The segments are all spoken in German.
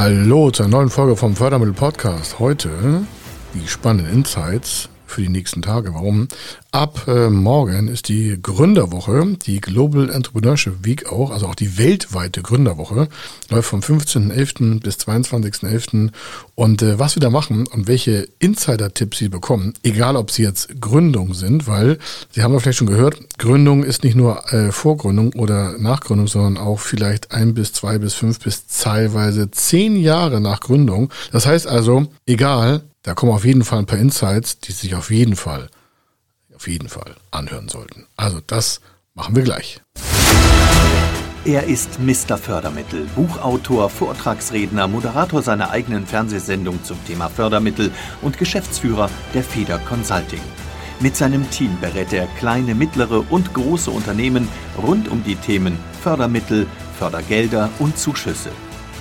Hallo zur neuen Folge vom Fördermittel Podcast. Heute die spannenden Insights für die nächsten Tage. Warum? Ab äh, morgen ist die Gründerwoche, die Global Entrepreneurship Week auch, also auch die weltweite Gründerwoche, läuft vom 15.11. bis 22.11. Und äh, was wir da machen und welche Insider-Tipps Sie bekommen, egal ob Sie jetzt Gründung sind, weil Sie haben ja vielleicht schon gehört, Gründung ist nicht nur äh, Vorgründung oder Nachgründung, sondern auch vielleicht ein bis zwei bis fünf bis teilweise zehn Jahre nach Gründung. Das heißt also, egal, da kommen auf jeden Fall ein paar Insights, die sich auf jeden Fall, auf jeden Fall anhören sollten. Also das machen wir gleich. Er ist Mr. Fördermittel, Buchautor, Vortragsredner, Moderator seiner eigenen Fernsehsendung zum Thema Fördermittel und Geschäftsführer der Feder Consulting. Mit seinem Team berät er kleine, mittlere und große Unternehmen rund um die Themen Fördermittel, Fördergelder und Zuschüsse.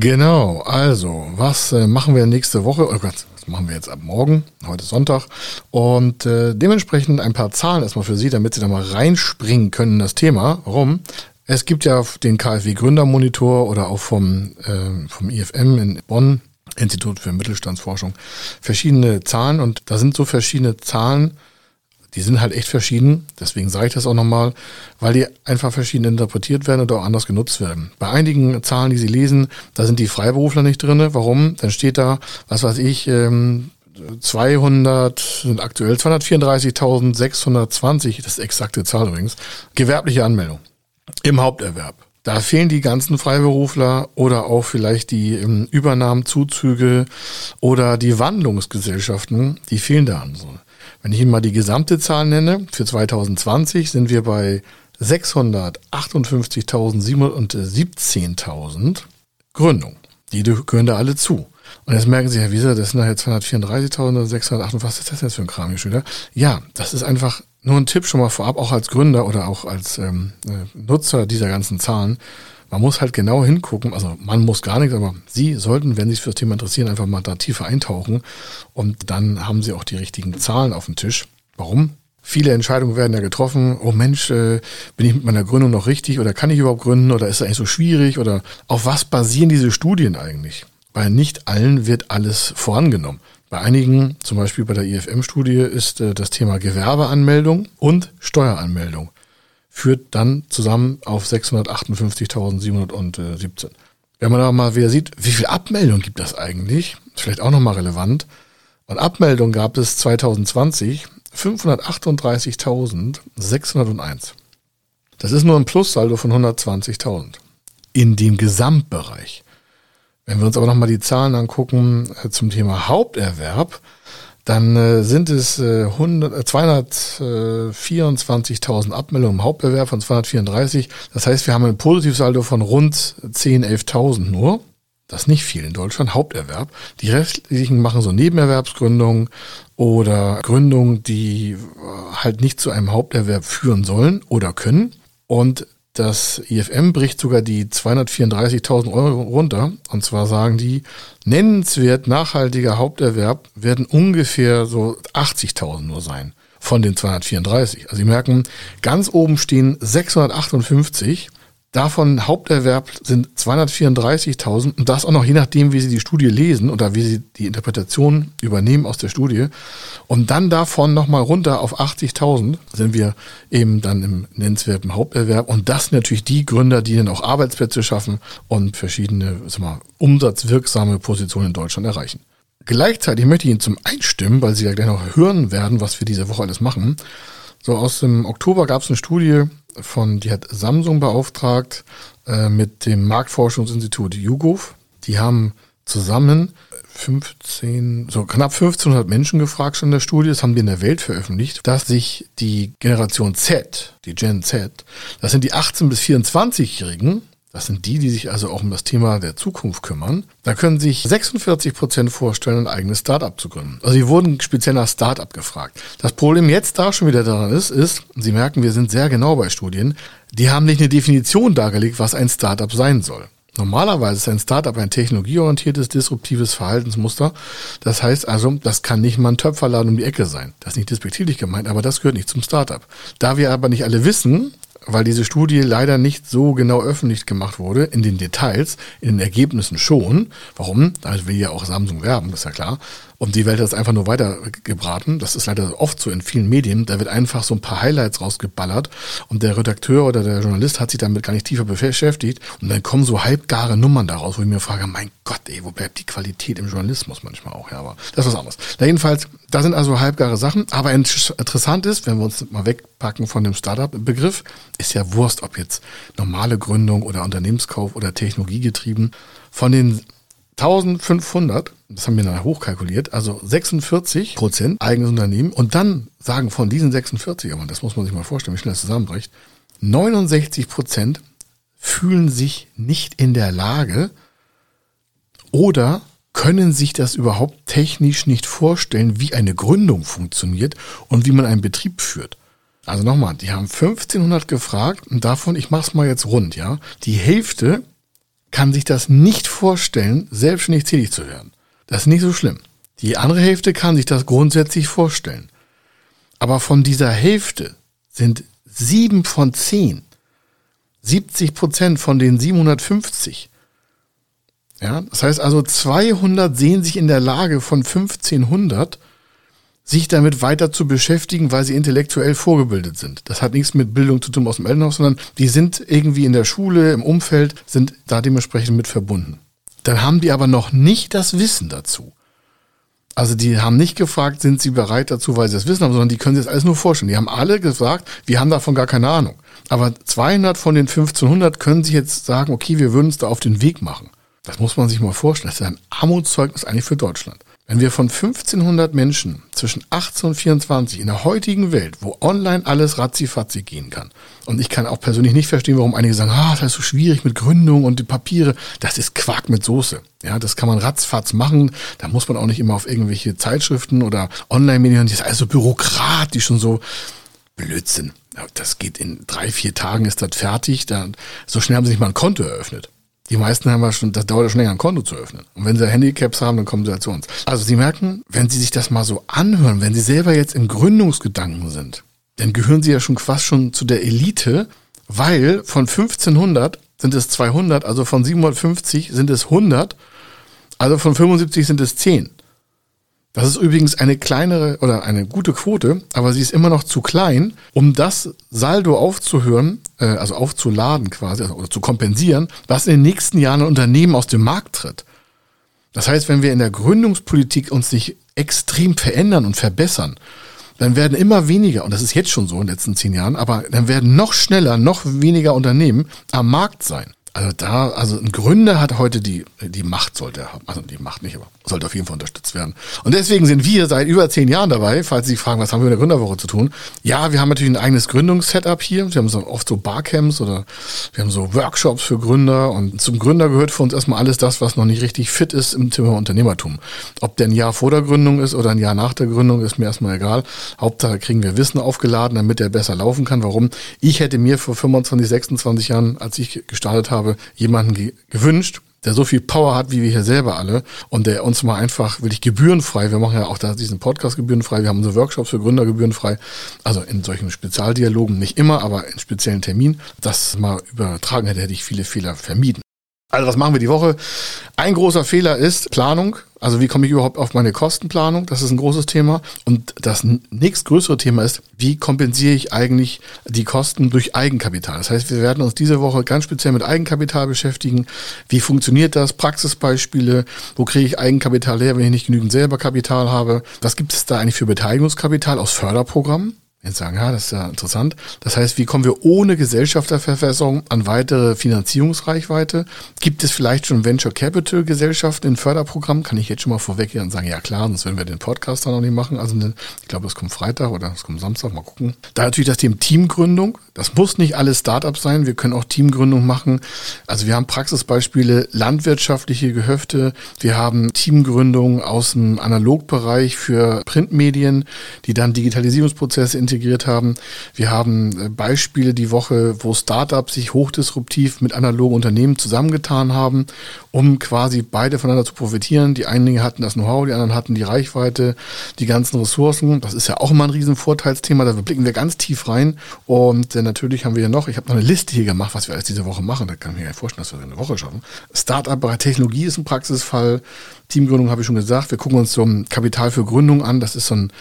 Genau, also, was äh, machen wir nächste Woche? Oh Gott, was machen wir jetzt ab morgen? Heute ist Sonntag. Und äh, dementsprechend ein paar Zahlen erstmal für Sie, damit Sie da mal reinspringen können in das Thema. Warum? Es gibt ja den KfW Gründermonitor oder auch vom, äh, vom IFM in Bonn, Institut für Mittelstandsforschung, verschiedene Zahlen und da sind so verschiedene Zahlen, die sind halt echt verschieden. Deswegen sage ich das auch nochmal, weil die einfach verschieden interpretiert werden oder auch anders genutzt werden. Bei einigen Zahlen, die Sie lesen, da sind die Freiberufler nicht drin. Warum? Dann steht da, was weiß ich, 200, sind aktuell 234.620, das ist exakte Zahl übrigens, gewerbliche Anmeldung im Haupterwerb. Da fehlen die ganzen Freiberufler oder auch vielleicht die ähm, Übernahmenzuzüge oder die Wandlungsgesellschaften, die fehlen da. So. Wenn ich Ihnen mal die gesamte Zahl nenne, für 2020 sind wir bei 658.717.000 Gründungen. Die gehören da alle zu. Und jetzt merken Sie, Herr Wieser, das sind nachher 234.000 oder 608, was ist das jetzt für ein Kram, Schüler? Ja, das ist einfach nur ein Tipp schon mal vorab, auch als Gründer oder auch als ähm, äh, Nutzer dieser ganzen Zahlen. Man muss halt genau hingucken, also man muss gar nichts, aber Sie sollten, wenn Sie sich für das Thema interessieren, einfach mal da tiefer eintauchen und dann haben Sie auch die richtigen Zahlen auf dem Tisch. Warum? Viele Entscheidungen werden ja getroffen. Oh Mensch, äh, bin ich mit meiner Gründung noch richtig oder kann ich überhaupt gründen oder ist es eigentlich so schwierig oder auf was basieren diese Studien eigentlich? Bei nicht allen wird alles vorangenommen. Bei einigen, zum Beispiel bei der IFM-Studie, ist äh, das Thema Gewerbeanmeldung und Steueranmeldung führt dann zusammen auf 658.717. Wenn man aber mal wieder sieht, wie viel Abmeldungen gibt das eigentlich, vielleicht auch nochmal relevant. Und Abmeldungen gab es 2020 538.601. Das ist nur ein Plussaldo von 120.000 in dem Gesamtbereich. Wenn wir uns aber nochmal die Zahlen angucken äh, zum Thema Haupterwerb, dann äh, sind es äh, 224.000 Abmeldungen im Hauptbewerb von 234. Das heißt, wir haben ein Positivsaldo von rund 10.000, 11.000 nur. Das ist nicht viel in Deutschland, Haupterwerb. Die restlichen machen so Nebenerwerbsgründungen oder Gründungen, die äh, halt nicht zu einem Haupterwerb führen sollen oder können. Und das IFM bricht sogar die 234.000 Euro runter. Und zwar sagen die, nennenswert nachhaltiger Haupterwerb werden ungefähr so 80.000 nur sein von den 234. Also Sie merken, ganz oben stehen 658 Davon Haupterwerb sind 234.000 und das auch noch je nachdem, wie Sie die Studie lesen oder wie Sie die Interpretation übernehmen aus der Studie. Und dann davon nochmal runter auf 80.000 sind wir eben dann im nennenswerten Haupterwerb. Und das sind natürlich die Gründer, die dann auch Arbeitsplätze schaffen und verschiedene sag mal, umsatzwirksame Positionen in Deutschland erreichen. Gleichzeitig möchte ich Ihnen zum Einstimmen, weil Sie ja gleich noch hören werden, was wir diese Woche alles machen. So aus dem Oktober gab es eine Studie, von, die hat Samsung beauftragt äh, mit dem Marktforschungsinstitut YouGov. Die haben zusammen 15, so knapp 1500 Menschen gefragt schon in der Studie, das haben die in der Welt veröffentlicht, dass sich die Generation Z, die Gen Z, das sind die 18 bis 24-Jährigen, das sind die, die sich also auch um das Thema der Zukunft kümmern. Da können sich 46 Prozent vorstellen, ein eigenes Startup zu gründen. Also sie wurden speziell nach Startup gefragt. Das Problem jetzt da schon wieder daran ist, ist, Sie merken, wir sind sehr genau bei Studien, die haben nicht eine Definition dargelegt, was ein Startup sein soll. Normalerweise ist ein Startup ein technologieorientiertes, disruptives Verhaltensmuster. Das heißt also, das kann nicht mal ein Töpferladen um die Ecke sein. Das ist nicht despektierlich gemeint, aber das gehört nicht zum Startup. Da wir aber nicht alle wissen, weil diese Studie leider nicht so genau öffentlich gemacht wurde, in den Details, in den Ergebnissen schon. Warum? Da will ja auch Samsung werben, ist ja klar. Und die Welt hat es einfach nur weitergebraten. Das ist leider oft so in vielen Medien. Da wird einfach so ein paar Highlights rausgeballert und der Redakteur oder der Journalist hat sich damit gar nicht tiefer beschäftigt. Und dann kommen so halbgare Nummern daraus, wo ich mir frage, mein Gott, ey, wo bleibt die Qualität im Journalismus manchmal auch? Ja, aber das ist was anderes. Na, jedenfalls, da sind also halbgare Sachen. Aber interessant ist, wenn wir uns mal wegpacken von dem Startup-Begriff, ist ja Wurst, ob jetzt normale Gründung oder Unternehmenskauf oder Technologiegetrieben. Von den 1500, das haben wir dann hochkalkuliert, also 46 Prozent eigenes Unternehmen und dann sagen von diesen 46, aber das muss man sich mal vorstellen, wie schnell das zusammenbricht, 69 Prozent fühlen sich nicht in der Lage oder können sich das überhaupt technisch nicht vorstellen, wie eine Gründung funktioniert und wie man einen Betrieb führt. Also nochmal, die haben 1500 gefragt und davon, ich mach's mal jetzt rund, ja, die Hälfte kann sich das nicht vorstellen, selbstständig tätig zu werden. Das ist nicht so schlimm. Die andere Hälfte kann sich das grundsätzlich vorstellen. Aber von dieser Hälfte sind sieben von zehn, 70 Prozent von den 750. Ja, das heißt also 200 sehen sich in der Lage von 1500 sich damit weiter zu beschäftigen, weil sie intellektuell vorgebildet sind. Das hat nichts mit Bildung zu tun aus dem Elternhaus, sondern die sind irgendwie in der Schule, im Umfeld, sind da dementsprechend mit verbunden. Dann haben die aber noch nicht das Wissen dazu. Also die haben nicht gefragt, sind sie bereit dazu, weil sie das Wissen haben, sondern die können sich das alles nur vorstellen. Die haben alle gesagt, wir haben davon gar keine Ahnung. Aber 200 von den 1500 können sich jetzt sagen, okay, wir würden uns da auf den Weg machen. Das muss man sich mal vorstellen. Das ist ein Armutszeugnis eigentlich für Deutschland. Wenn wir von 1500 Menschen zwischen 18 und 24 in der heutigen Welt, wo online alles ratzifatzi gehen kann, und ich kann auch persönlich nicht verstehen, warum einige sagen, ah, das ist so schwierig mit Gründung und die Papiere, das ist Quark mit Soße. Ja, das kann man ratzfatz machen. Da muss man auch nicht immer auf irgendwelche Zeitschriften oder Online-Medien, das ist alles so bürokratisch und so. Blödsinn. Das geht in drei, vier Tagen ist das fertig. Da, so schnell haben sie nicht mal ein Konto eröffnet. Die meisten haben ja schon, das dauert ja schon länger, ein Konto zu öffnen. Und wenn sie Handicaps haben, dann kommen sie halt zu uns. Also Sie merken, wenn Sie sich das mal so anhören, wenn Sie selber jetzt im Gründungsgedanken sind, dann gehören Sie ja schon fast schon zu der Elite, weil von 1500 sind es 200, also von 750 sind es 100, also von 75 sind es 10. Das ist übrigens eine kleinere oder eine gute Quote, aber sie ist immer noch zu klein, um das Saldo aufzuhören, äh, also aufzuladen quasi, also, oder zu kompensieren, was in den nächsten Jahren ein Unternehmen aus dem Markt tritt. Das heißt, wenn wir in der Gründungspolitik uns nicht extrem verändern und verbessern, dann werden immer weniger, und das ist jetzt schon so in den letzten zehn Jahren, aber dann werden noch schneller, noch weniger Unternehmen am Markt sein. Also da, also ein Gründer hat heute die, die Macht sollte er haben. Also die Macht nicht, aber sollte auf jeden Fall unterstützt werden. Und deswegen sind wir seit über zehn Jahren dabei, falls Sie sich fragen, was haben wir mit der Gründerwoche zu tun? Ja, wir haben natürlich ein eigenes Gründungssetup hier. Wir haben so oft so Barcamps oder wir haben so Workshops für Gründer und zum Gründer gehört für uns erstmal alles das, was noch nicht richtig fit ist im Thema Unternehmertum. Ob der ein Jahr vor der Gründung ist oder ein Jahr nach der Gründung, ist mir erstmal egal. Hauptsache kriegen wir Wissen aufgeladen, damit der besser laufen kann. Warum? Ich hätte mir vor 25, 26 Jahren, als ich gestartet habe, jemanden ge gewünscht, der so viel Power hat, wie wir hier selber alle und der uns mal einfach wirklich gebührenfrei, wir machen ja auch da diesen Podcast gebührenfrei, wir haben unsere Workshops für Gründer gebührenfrei, also in solchen Spezialdialogen, nicht immer, aber in speziellen Terminen, das mal übertragen hätte, hätte ich viele Fehler vermieden. Also was machen wir die Woche? Ein großer Fehler ist Planung. Also wie komme ich überhaupt auf meine Kostenplanung? Das ist ein großes Thema. Und das nächstgrößere Thema ist, wie kompensiere ich eigentlich die Kosten durch Eigenkapital? Das heißt, wir werden uns diese Woche ganz speziell mit Eigenkapital beschäftigen. Wie funktioniert das? Praxisbeispiele. Wo kriege ich Eigenkapital her, wenn ich nicht genügend selber Kapital habe? Was gibt es da eigentlich für Beteiligungskapital aus Förderprogrammen? Sie sagen, ja, das ist ja interessant. Das heißt, wie kommen wir ohne Gesellschafterverfässerung an weitere Finanzierungsreichweite? Gibt es vielleicht schon Venture Capital Gesellschaften in Förderprogrammen? Kann ich jetzt schon mal vorweggehen und sagen, ja klar, sonst würden wir den Podcast dann noch nicht machen. Also ne, ich glaube, das kommt Freitag oder das kommt Samstag, mal gucken. Da natürlich das Thema Teamgründung. Das muss nicht alles Startups sein. Wir können auch Teamgründung machen. Also wir haben Praxisbeispiele, landwirtschaftliche Gehöfte. Wir haben Teamgründung aus dem Analogbereich für Printmedien, die dann Digitalisierungsprozesse integriert haben. Wir haben äh, Beispiele die Woche, wo Startups sich hochdisruptiv mit analogen Unternehmen zusammengetan haben, um quasi beide voneinander zu profitieren. Die einen hatten das Know-how, die anderen hatten die Reichweite, die ganzen Ressourcen. Das ist ja auch immer ein riesen Vorteilsthema. Da blicken wir ganz tief rein. Und äh, natürlich haben wir ja noch, ich habe noch eine Liste hier gemacht, was wir alles diese Woche machen. Da kann ich mir ja vorstellen, dass wir eine Woche schaffen. Startup-Bereich Technologie ist ein Praxisfall. Teamgründung habe ich schon gesagt. Wir gucken uns so ein Kapital für Gründung an. Das ist so ein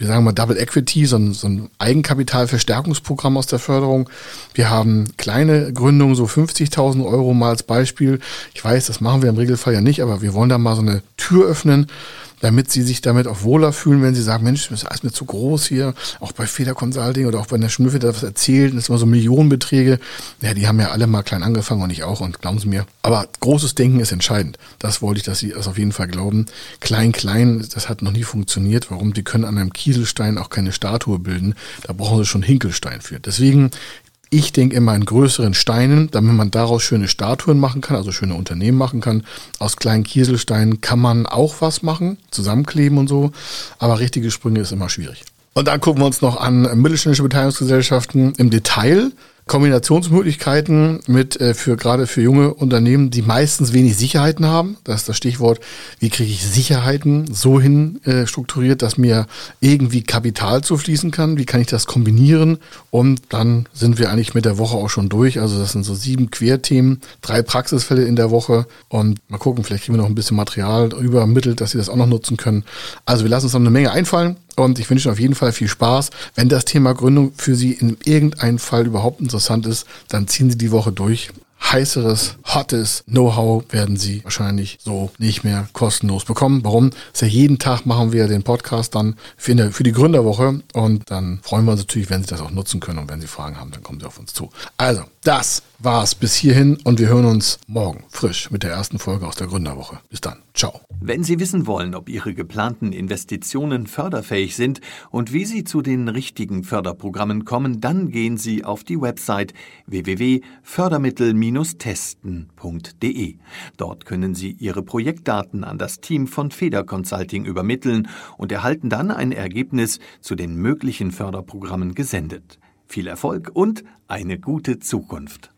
wir sagen mal Double Equity, so ein, so ein Eigenkapitalverstärkungsprogramm aus der Förderung. Wir haben kleine Gründungen, so 50.000 Euro mal als Beispiel. Ich weiß, das machen wir im Regelfall ja nicht, aber wir wollen da mal so eine Tür öffnen damit sie sich damit auch wohler fühlen, wenn sie sagen, Mensch, das ist alles mir zu groß hier, auch bei Feder Consulting oder auch bei der Schnüffel, da was erzählt, das sind immer so Millionenbeträge. Ja, die haben ja alle mal klein angefangen und ich auch und glauben Sie mir. Aber großes Denken ist entscheidend. Das wollte ich, dass Sie das auf jeden Fall glauben. Klein, klein, das hat noch nie funktioniert. Warum? Die können an einem Kieselstein auch keine Statue bilden. Da brauchen sie schon Hinkelstein für. Deswegen ich denke immer in größeren Steinen, damit man daraus schöne Statuen machen kann, also schöne Unternehmen machen kann. Aus kleinen Kieselsteinen kann man auch was machen, zusammenkleben und so. Aber richtige Sprünge ist immer schwierig. Und dann gucken wir uns noch an mittelständische Beteiligungsgesellschaften im Detail. Kombinationsmöglichkeiten mit äh, für gerade für junge Unternehmen, die meistens wenig Sicherheiten haben. Das ist das Stichwort, wie kriege ich Sicherheiten so hin äh, strukturiert, dass mir irgendwie Kapital zufließen kann. Wie kann ich das kombinieren? Und dann sind wir eigentlich mit der Woche auch schon durch. Also das sind so sieben Querthemen, drei Praxisfälle in der Woche und mal gucken, vielleicht kriegen wir noch ein bisschen Material übermittelt, dass Sie das auch noch nutzen können. Also wir lassen uns noch eine Menge einfallen. Und ich wünsche Ihnen auf jeden Fall viel Spaß. Wenn das Thema Gründung für Sie in irgendeinem Fall überhaupt interessant ist, dann ziehen Sie die Woche durch heißeres, hottes Know-how werden Sie wahrscheinlich so nicht mehr kostenlos bekommen. Warum? Das ja jeden Tag machen wir den Podcast dann für, für die Gründerwoche und dann freuen wir uns natürlich, wenn Sie das auch nutzen können und wenn Sie Fragen haben, dann kommen Sie auf uns zu. Also, das war's bis hierhin und wir hören uns morgen frisch mit der ersten Folge aus der Gründerwoche. Bis dann. Ciao. Wenn Sie wissen wollen, ob Ihre geplanten Investitionen förderfähig sind und wie Sie zu den richtigen Förderprogrammen kommen, dann gehen Sie auf die Website www.fördermittel-testen.de. Dort können Sie Ihre Projektdaten an das Team von Feder Consulting übermitteln und erhalten dann ein Ergebnis zu den möglichen Förderprogrammen gesendet. Viel Erfolg und eine gute Zukunft.